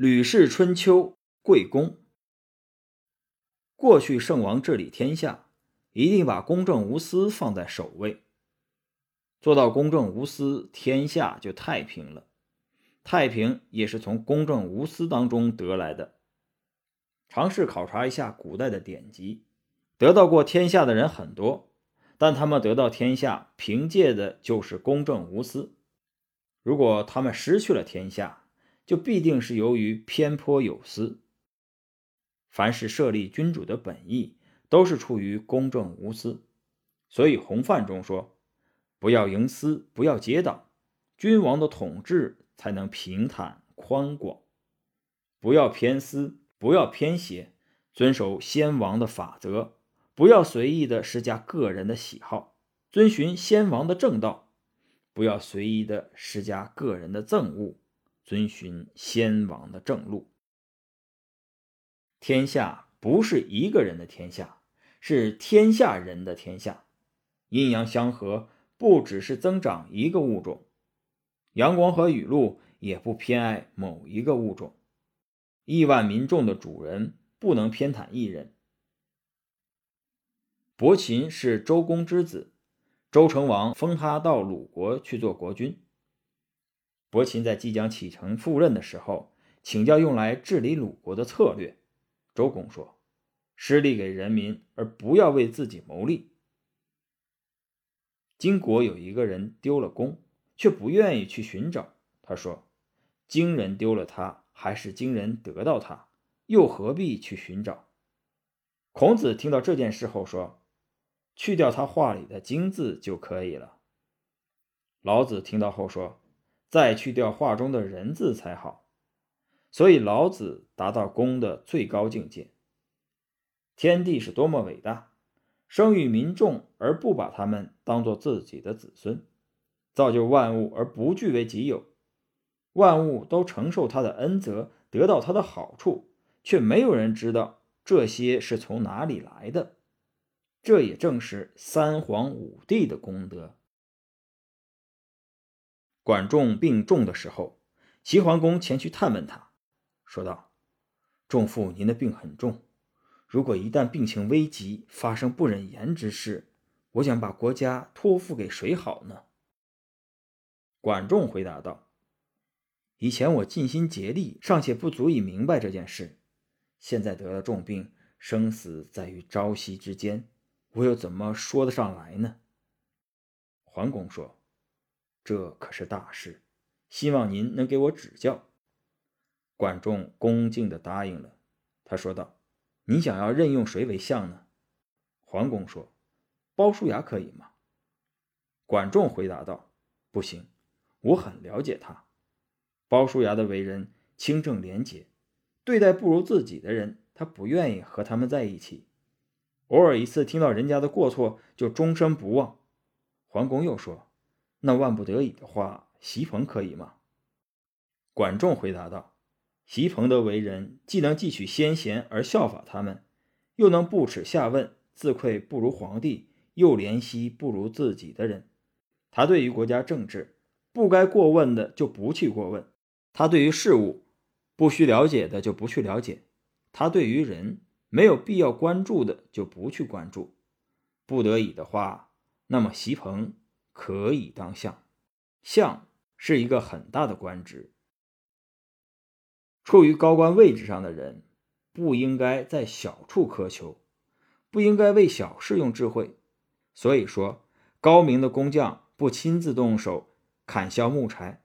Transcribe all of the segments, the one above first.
吕氏春秋贵公。过去圣王治理天下，一定把公正无私放在首位。做到公正无私，天下就太平了。太平也是从公正无私当中得来的。尝试考察一下古代的典籍，得到过天下的人很多，但他们得到天下，凭借的就是公正无私。如果他们失去了天下，就必定是由于偏颇有私。凡是设立君主的本意，都是出于公正无私。所以洪范中说：“不要营私，不要结党，君王的统治才能平坦宽广。不要偏私，不要偏邪，遵守先王的法则，不要随意的施加个人的喜好，遵循先王的正道，不要随意的施加个人的憎恶，遵循先王的正路。”天下不是一个人的天下，是天下人的天下。阴阳相合，不只是增长一个物种，阳光和雨露也不偏爱某一个物种。亿万民众的主人不能偏袒一人。伯禽是周公之子，周成王封他到鲁国去做国君。伯禽在即将启程赴任的时候，请教用来治理鲁国的策略。周公说：“施力给人民，而不要为自己谋利。”荆国有一个人丢了弓，却不愿意去寻找。他说：“荆人丢了他，还是荆人得到他，又何必去寻找？”孔子听到这件事后说：“去掉他话里的‘荆’字就可以了。”老子听到后说：“再去掉话中的人字才好。”所以，老子达到功的最高境界。天地是多么伟大，生育民众而不把他们当做自己的子孙，造就万物而不据为己有，万物都承受他的恩泽，得到他的好处，却没有人知道这些是从哪里来的。这也正是三皇五帝的功德。管仲病重的时候，齐桓公前去探问他。说道：“仲父，您的病很重，如果一旦病情危急，发生不忍言之事，我想把国家托付给谁好呢？”管仲回答道：“以前我尽心竭力，尚且不足以明白这件事，现在得了重病，生死在于朝夕之间，我又怎么说得上来呢？”桓公说：“这可是大事，希望您能给我指教。”管仲恭敬地答应了。他说道：“你想要任用谁为相呢？”桓公说：“鲍叔牙可以吗？”管仲回答道：“不行，我很了解他。鲍叔牙的为人清正廉洁，对待不如自己的人，他不愿意和他们在一起。偶尔一次听到人家的过错，就终身不忘。”桓公又说：“那万不得已的话，席鹏可以吗？”管仲回答道。席鹏的为人，既能汲取先贤而效法他们，又能不耻下问，自愧不如皇帝，又怜惜不如自己的人。他对于国家政治不该过问的就不去过问，他对于事物不需了解的就不去了解，他对于人没有必要关注的就不去关注。不得已的话，那么席鹏可以当相。相是一个很大的官职。处于高官位置上的人，不应该在小处苛求，不应该为小事用智慧。所以说，高明的工匠不亲自动手砍削木柴，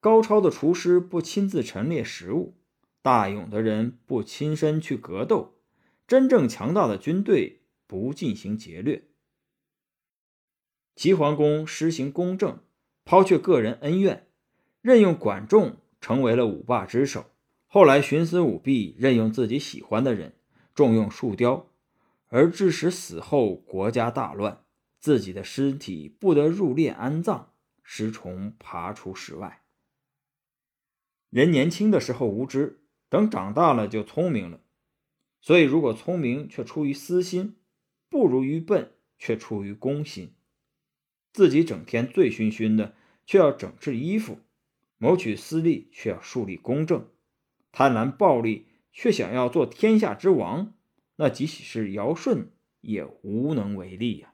高超的厨师不亲自陈列食物，大勇的人不亲身去格斗，真正强大的军队不进行劫掠。齐桓公施行公正，抛却个人恩怨，任用管仲。成为了五霸之首。后来，徇私舞弊，任用自己喜欢的人，重用树雕，而致使死后国家大乱，自己的尸体不得入殓安葬，尸虫爬出室外。人年轻的时候无知，等长大了就聪明了。所以，如果聪明却出于私心，不如愚笨却出于公心。自己整天醉醺醺的却要整治衣服谋取私利却要树立公正。贪婪暴力却想要做天下之王那即使是尧舜也无能为力呀